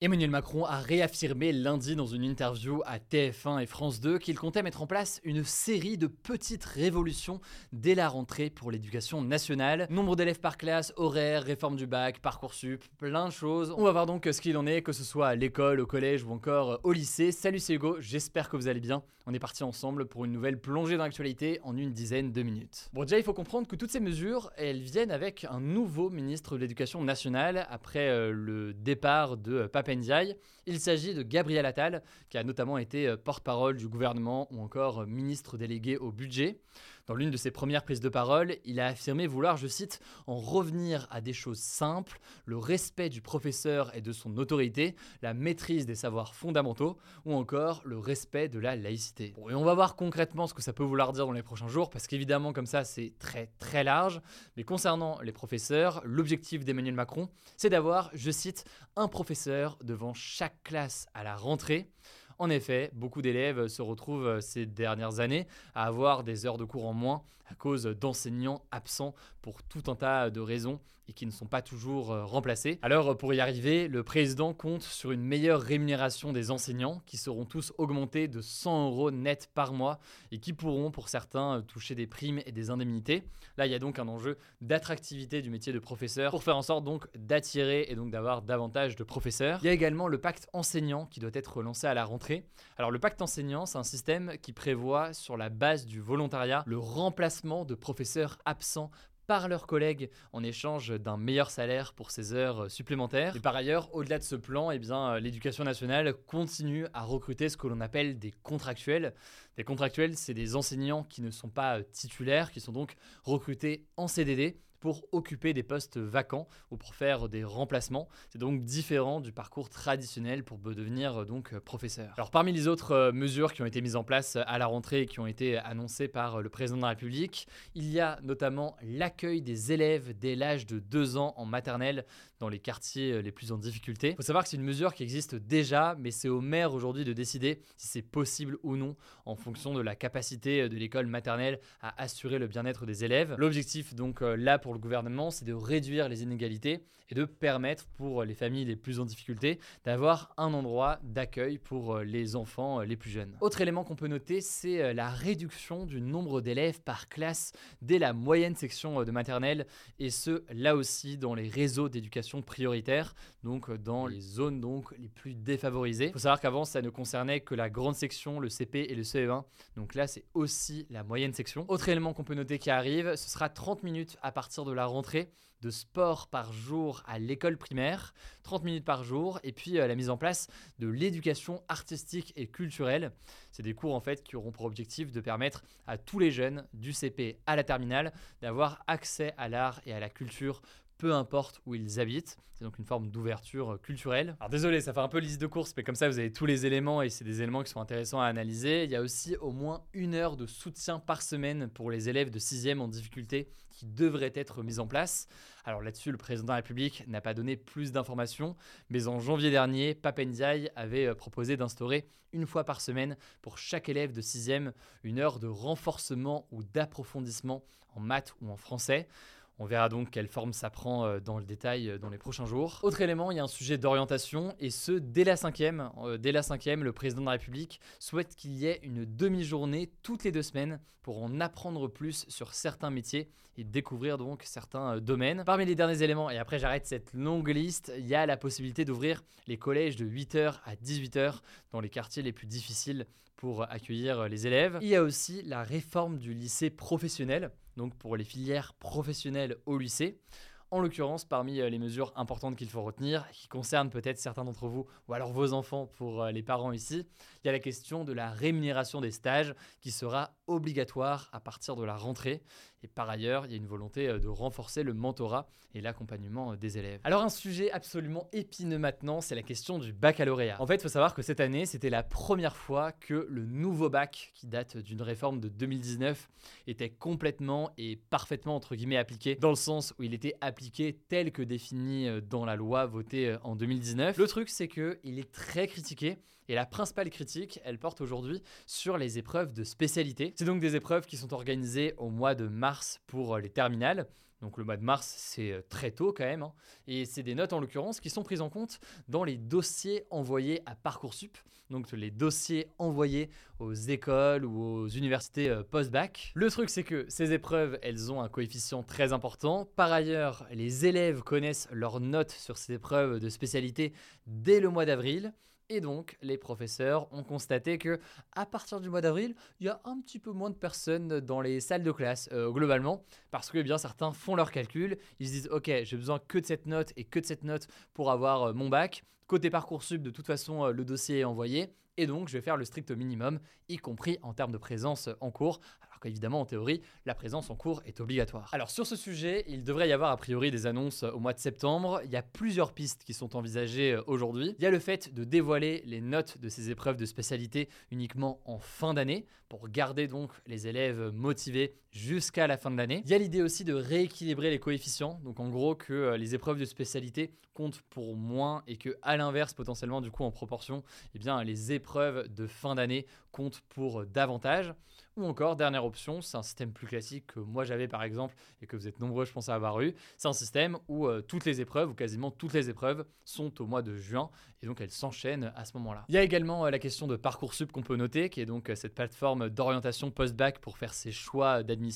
Emmanuel Macron a réaffirmé lundi dans une interview à TF1 et France 2 qu'il comptait mettre en place une série de petites révolutions dès la rentrée pour l'éducation nationale. Nombre d'élèves par classe, horaire, réforme du bac, parcoursup, plein de choses. On va voir donc ce qu'il en est, que ce soit à l'école, au collège ou encore au lycée. Salut c'est Hugo, j'espère que vous allez bien. On est parti ensemble pour une nouvelle plongée dans l'actualité en une dizaine de minutes. Bon déjà il faut comprendre que toutes ces mesures, elles viennent avec un nouveau ministre de l'éducation nationale après euh, le départ de euh. Il s'agit de Gabriel Attal, qui a notamment été euh, porte-parole du gouvernement ou encore euh, ministre délégué au budget. Dans l'une de ses premières prises de parole, il a affirmé vouloir, je cite, en revenir à des choses simples, le respect du professeur et de son autorité, la maîtrise des savoirs fondamentaux, ou encore le respect de la laïcité. Bon, et on va voir concrètement ce que ça peut vouloir dire dans les prochains jours, parce qu'évidemment comme ça c'est très très large, mais concernant les professeurs, l'objectif d'Emmanuel Macron, c'est d'avoir, je cite, un professeur devant chaque classe à la rentrée. En effet, beaucoup d'élèves se retrouvent euh, ces dernières années à avoir des heures de cours en moins à cause d'enseignants absents pour tout un tas de raisons et qui ne sont pas toujours euh, remplacés. Alors pour y arriver, le président compte sur une meilleure rémunération des enseignants qui seront tous augmentés de 100 euros net par mois et qui pourront pour certains euh, toucher des primes et des indemnités. Là, il y a donc un enjeu d'attractivité du métier de professeur pour faire en sorte donc d'attirer et donc d'avoir davantage de professeurs. Il y a également le pacte enseignant qui doit être lancé à la rentrée. Alors le pacte enseignant, c'est un système qui prévoit sur la base du volontariat le remplacement de professeurs absents par leurs collègues en échange d'un meilleur salaire pour ces heures euh, supplémentaires. Par ailleurs, au-delà de ce plan, eh bien, euh, l'éducation nationale continue à recruter ce que l'on appelle des contractuels. Des contractuels, c'est des enseignants qui ne sont pas euh, titulaires, qui sont donc recrutés en CDD pour occuper des postes vacants ou pour faire des remplacements. C'est donc différent du parcours traditionnel pour devenir donc professeur. Alors parmi les autres mesures qui ont été mises en place à la rentrée et qui ont été annoncées par le président de la République, il y a notamment l'accueil des élèves dès l'âge de 2 ans en maternelle dans les quartiers les plus en difficulté. Il faut savoir que c'est une mesure qui existe déjà, mais c'est au maire aujourd'hui de décider si c'est possible ou non en fonction de la capacité de l'école maternelle à assurer le bien-être des élèves. L'objectif donc là pour le gouvernement, c'est de réduire les inégalités et de permettre pour les familles les plus en difficulté d'avoir un endroit d'accueil pour les enfants les plus jeunes. Autre élément qu'on peut noter, c'est la réduction du nombre d'élèves par classe dès la moyenne section de maternelle et ce là aussi dans les réseaux d'éducation prioritaire, donc dans les zones donc les plus défavorisées. Il faut savoir qu'avant ça ne concernait que la grande section, le CP et le CE1. Donc là c'est aussi la moyenne section. Autre élément qu'on peut noter qui arrive, ce sera 30 minutes à partir de la rentrée de sport par jour à l'école primaire, 30 minutes par jour, et puis euh, la mise en place de l'éducation artistique et culturelle. C'est des cours en fait qui auront pour objectif de permettre à tous les jeunes du CP à la terminale d'avoir accès à l'art et à la culture peu importe où ils habitent. C'est donc une forme d'ouverture culturelle. Alors désolé, ça fait un peu liste de courses, mais comme ça vous avez tous les éléments et c'est des éléments qui sont intéressants à analyser. Il y a aussi au moins une heure de soutien par semaine pour les élèves de 6e en difficulté qui devrait être mise en place. Alors là-dessus, le président de la République n'a pas donné plus d'informations, mais en janvier dernier, Papendiaï avait proposé d'instaurer une fois par semaine pour chaque élève de 6e une heure de renforcement ou d'approfondissement en maths ou en français. On verra donc quelle forme ça prend euh, dans le détail euh, dans les prochains jours. Autre élément, il y a un sujet d'orientation et ce dès la cinquième. Euh, dès la cinquième, le président de la République souhaite qu'il y ait une demi-journée toutes les deux semaines pour en apprendre plus sur certains métiers et découvrir donc certains domaines. Parmi les derniers éléments, et après j'arrête cette longue liste, il y a la possibilité d'ouvrir les collèges de 8h à 18h dans les quartiers les plus difficiles pour accueillir les élèves. Il y a aussi la réforme du lycée professionnel donc pour les filières professionnelles au lycée. En l'occurrence, parmi euh, les mesures importantes qu'il faut retenir, qui concernent peut-être certains d'entre vous ou alors vos enfants pour euh, les parents ici, il y a la question de la rémunération des stages qui sera obligatoire à partir de la rentrée. Et par ailleurs, il y a une volonté euh, de renforcer le mentorat et l'accompagnement euh, des élèves. Alors un sujet absolument épineux maintenant, c'est la question du baccalauréat. En fait, il faut savoir que cette année, c'était la première fois que le nouveau bac, qui date d'une réforme de 2019, était complètement et parfaitement, entre guillemets, appliqué, dans le sens où il était appliqué tel que défini euh, dans la loi votée en 2019. Le truc, c'est qu'il est très critiqué et la principale critique, elle porte aujourd'hui sur les épreuves de spécialité. C'est donc des épreuves qui sont organisées au mois de mars pour euh, les terminales. Donc le mois de mars, c'est euh, très tôt quand même. Hein. Et c'est des notes en l'occurrence qui sont prises en compte dans les dossiers envoyés à Parcoursup. Donc les dossiers envoyés aux écoles ou aux universités euh, post-bac. Le truc c'est que ces épreuves, elles ont un coefficient très important. Par ailleurs, les élèves connaissent leurs notes sur ces épreuves de spécialité dès le mois d'avril. Et donc, les professeurs ont constaté que à partir du mois d'avril, il y a un petit peu moins de personnes dans les salles de classe euh, globalement, parce que eh bien certains font leurs calculs, ils se disent ok, j'ai besoin que de cette note et que de cette note pour avoir euh, mon bac. Côté parcoursup, de toute façon, euh, le dossier est envoyé, et donc je vais faire le strict minimum, y compris en termes de présence en cours qu'évidemment, en théorie, la présence en cours est obligatoire. Alors sur ce sujet, il devrait y avoir a priori des annonces au mois de septembre. Il y a plusieurs pistes qui sont envisagées euh, aujourd'hui. Il y a le fait de dévoiler les notes de ces épreuves de spécialité uniquement en fin d'année, pour garder donc les élèves motivés jusqu'à la fin de l'année. Il y a l'idée aussi de rééquilibrer les coefficients, donc en gros que euh, les épreuves de spécialité comptent pour moins et que à l'inverse potentiellement du coup en proportion, eh bien les épreuves de fin d'année comptent pour davantage. Ou encore, dernière option, c'est un système plus classique que moi j'avais par exemple et que vous êtes nombreux je pense à avoir eu. C'est un système où euh, toutes les épreuves, ou quasiment toutes les épreuves, sont au mois de juin et donc elles s'enchaînent à ce moment-là. Il y a également euh, la question de Parcoursup qu'on peut noter, qui est donc euh, cette plateforme d'orientation post-bac pour faire ses choix d'admission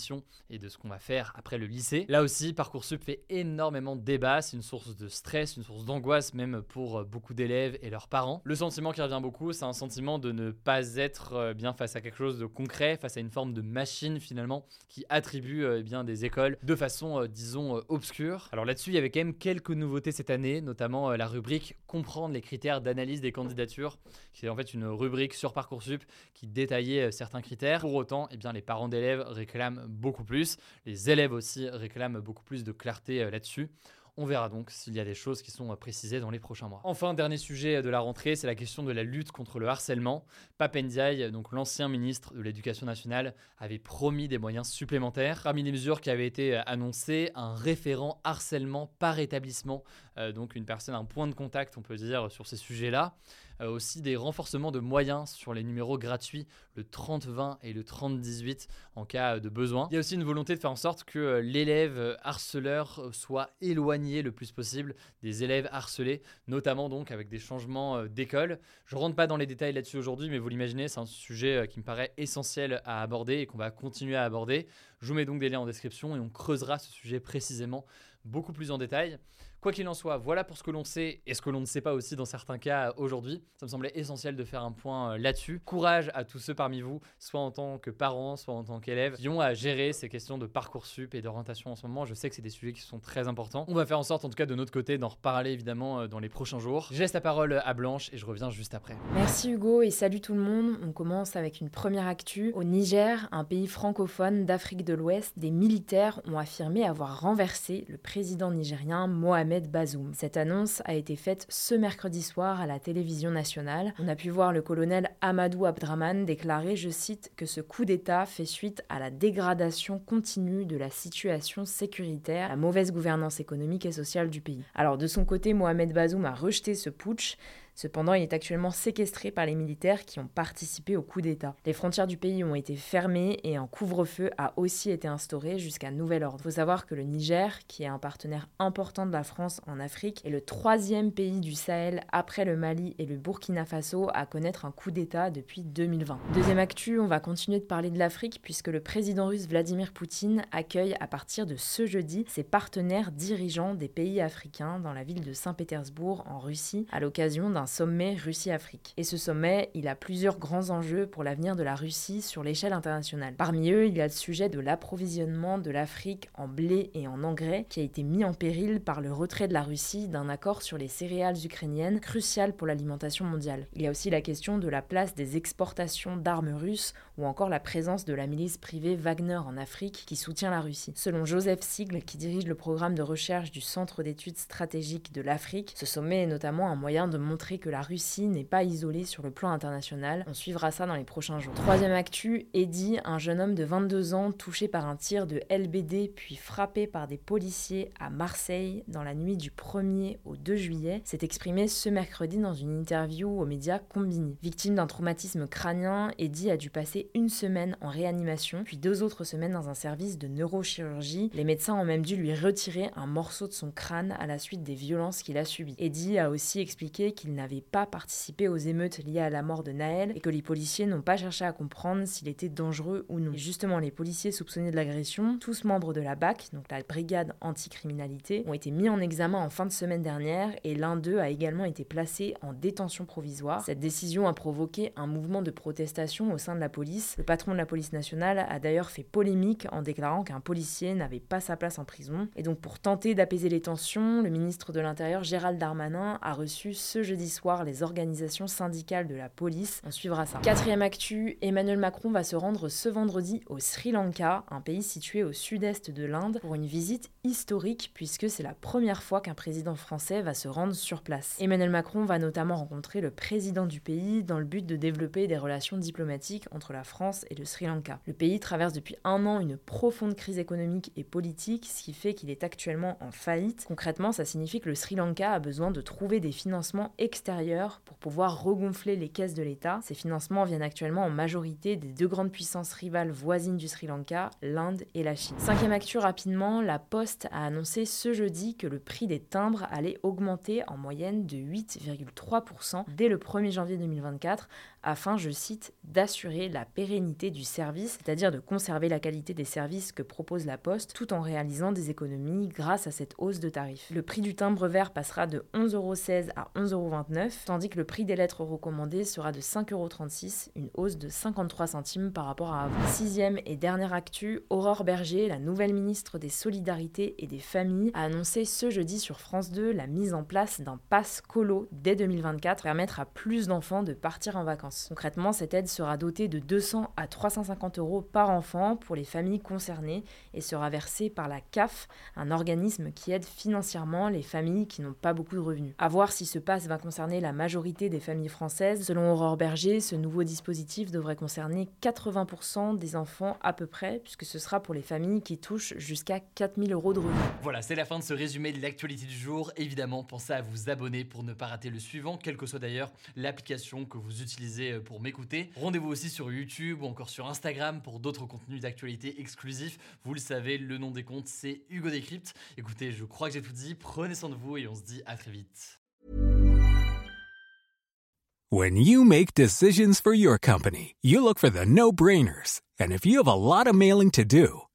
et de ce qu'on va faire après le lycée. Là aussi, Parcoursup fait énormément de débats, c'est une source de stress, une source d'angoisse même pour beaucoup d'élèves et leurs parents. Le sentiment qui revient beaucoup, c'est un sentiment de ne pas être bien face à quelque chose de concret, face à une forme de machine finalement qui attribue euh, eh bien, des écoles de façon, euh, disons, euh, obscure. Alors là-dessus, il y avait quand même quelques nouveautés cette année, notamment la rubrique Comprendre les critères d'analyse des candidatures, qui est en fait une rubrique sur Parcoursup qui détaillait certains critères. Pour autant, eh bien, les parents d'élèves réclament beaucoup plus, les élèves aussi réclament beaucoup plus de clarté là-dessus. On verra donc s'il y a des choses qui sont précisées dans les prochains mois. Enfin, dernier sujet de la rentrée, c'est la question de la lutte contre le harcèlement. Papendiaï, donc l'ancien ministre de l'Éducation nationale, avait promis des moyens supplémentaires. Parmi les mesures qui avaient été annoncées, un référent harcèlement par établissement, euh, donc une personne, un point de contact, on peut dire, sur ces sujets-là. Euh, aussi des renforcements de moyens sur les numéros gratuits, le 30-20 et le 30-18 en cas de besoin. Il y a aussi une volonté de faire en sorte que euh, l'élève euh, harceleur soit éloigné le plus possible des élèves harcelés, notamment donc avec des changements d'école. Je rentre pas dans les détails là-dessus aujourd'hui, mais vous l'imaginez, c'est un sujet qui me paraît essentiel à aborder et qu'on va continuer à aborder. Je vous mets donc des liens en description et on creusera ce sujet précisément beaucoup plus en détail. Quoi qu'il en soit, voilà pour ce que l'on sait et ce que l'on ne sait pas aussi dans certains cas aujourd'hui. Ça me semblait essentiel de faire un point euh, là-dessus. Courage à tous ceux parmi vous, soit en tant que parents, soit en tant qu'élèves, qui ont à gérer ces questions de parcours sup et d'orientation en ce moment. Je sais que c'est des sujets qui sont très importants. On va faire en sorte, en tout cas de notre côté, d'en reparler évidemment euh, dans les prochains jours. Je laisse la parole à Blanche et je reviens juste après. Merci Hugo et salut tout le monde. On commence avec une première actu. Au Niger, un pays francophone d'Afrique de l'Ouest, des militaires ont affirmé avoir renversé le président nigérien Mohamed Bazoum. Cette annonce a été faite ce mercredi soir à la télévision nationale. On a pu voir le colonel Amadou Abdraman déclarer, je cite, que ce coup d'État fait suite à la dégradation continue de la situation sécuritaire, la mauvaise gouvernance économique et sociale du pays. Alors de son côté, Mohamed Bazoum a rejeté ce putsch Cependant, il est actuellement séquestré par les militaires qui ont participé au coup d'État. Les frontières du pays ont été fermées et un couvre-feu a aussi été instauré jusqu'à nouvel ordre. Il faut savoir que le Niger, qui est un partenaire important de la France en Afrique, est le troisième pays du Sahel après le Mali et le Burkina Faso à connaître un coup d'État depuis 2020. Deuxième actu, on va continuer de parler de l'Afrique puisque le président russe Vladimir Poutine accueille à partir de ce jeudi ses partenaires dirigeants des pays africains dans la ville de Saint-Pétersbourg en Russie à l'occasion d'un sommet Russie-Afrique. Et ce sommet, il a plusieurs grands enjeux pour l'avenir de la Russie sur l'échelle internationale. Parmi eux, il y a le sujet de l'approvisionnement de l'Afrique en blé et en engrais, qui a été mis en péril par le retrait de la Russie d'un accord sur les céréales ukrainiennes, crucial pour l'alimentation mondiale. Il y a aussi la question de la place des exportations d'armes russes ou encore la présence de la milice privée Wagner en Afrique qui soutient la Russie. Selon Joseph Sigle, qui dirige le programme de recherche du Centre d'études stratégiques de l'Afrique, ce sommet est notamment un moyen de montrer que la Russie n'est pas isolée sur le plan international. On suivra ça dans les prochains jours. Troisième actu, Eddie, un jeune homme de 22 ans touché par un tir de LBD puis frappé par des policiers à Marseille dans la nuit du 1er au 2 juillet, s'est exprimé ce mercredi dans une interview aux médias Combini. Victime d'un traumatisme crânien, Eddie a dû passer une semaine en réanimation, puis deux autres semaines dans un service de neurochirurgie. Les médecins ont même dû lui retirer un morceau de son crâne à la suite des violences qu'il a subies. Eddie a aussi expliqué qu'il n'avait pas participé aux émeutes liées à la mort de Naël et que les policiers n'ont pas cherché à comprendre s'il était dangereux ou non. Et justement, les policiers soupçonnés de l'agression, tous membres de la BAC, donc la brigade anticriminalité, ont été mis en examen en fin de semaine dernière et l'un d'eux a également été placé en détention provisoire. Cette décision a provoqué un mouvement de protestation au sein de la police. Le patron de la police nationale a d'ailleurs fait polémique en déclarant qu'un policier n'avait pas sa place en prison. Et donc pour tenter d'apaiser les tensions, le ministre de l'Intérieur Gérald Darmanin a reçu ce jeudi les organisations syndicales de la police. On suivra ça. Quatrième actu, Emmanuel Macron va se rendre ce vendredi au Sri Lanka, un pays situé au sud-est de l'Inde, pour une visite historique puisque c'est la première fois qu'un président français va se rendre sur place. Emmanuel Macron va notamment rencontrer le président du pays dans le but de développer des relations diplomatiques entre la France et le Sri Lanka. Le pays traverse depuis un an une profonde crise économique et politique, ce qui fait qu'il est actuellement en faillite. Concrètement, ça signifie que le Sri Lanka a besoin de trouver des financements extérieurs pour pouvoir regonfler les caisses de l'État. Ces financements viennent actuellement en majorité des deux grandes puissances rivales voisines du Sri Lanka, l'Inde et la Chine. Cinquième actu rapidement, la Poste a annoncé ce jeudi que le prix des timbres allait augmenter en moyenne de 8,3% dès le 1er janvier 2024 afin, je cite, d'assurer la pérennité du service, c'est-à-dire de conserver la qualité des services que propose la Poste tout en réalisant des économies grâce à cette hausse de tarifs. Le prix du timbre vert passera de 11,16€ à 11,29€, tandis que le prix des lettres recommandées sera de 5,36€, une hausse de 53 centimes par rapport à avant. Sixième et dernière actu, Aurore Berger, la nouvelle ministre des Solidarités et des Familles, a annoncé ce jeudi sur France 2 la mise en place d'un pass colo dès 2024 pour permettre à plus d'enfants de partir en vacances. Concrètement, cette aide sera dotée de 200 à 350 euros par enfant pour les familles concernées et sera versée par la CAF, un organisme qui aide financièrement les familles qui n'ont pas beaucoup de revenus. À voir si ce pass va concerner la majorité des familles françaises. Selon Aurore Berger, ce nouveau dispositif devrait concerner 80% des enfants à peu près, puisque ce sera pour les familles qui touchent jusqu'à 4000 euros de revenus. Voilà, c'est la fin de ce résumé de l'actualité du jour. Évidemment, pensez à vous abonner pour ne pas rater le suivant, quelle que soit d'ailleurs l'application que vous utilisez euh, pour m'écouter. Rendez-vous aussi sur YouTube ou encore sur Instagram pour d'autres contenus d'actualité exclusifs. Vous le savez, le nom des comptes, c'est Hugo Décrypte. Écoutez, je crois que j'ai tout dit. Prenez soin de vous et on se dit à très vite. When you make decisions for your company, you look for the no-brainers. And if you have a lot of mailing to do,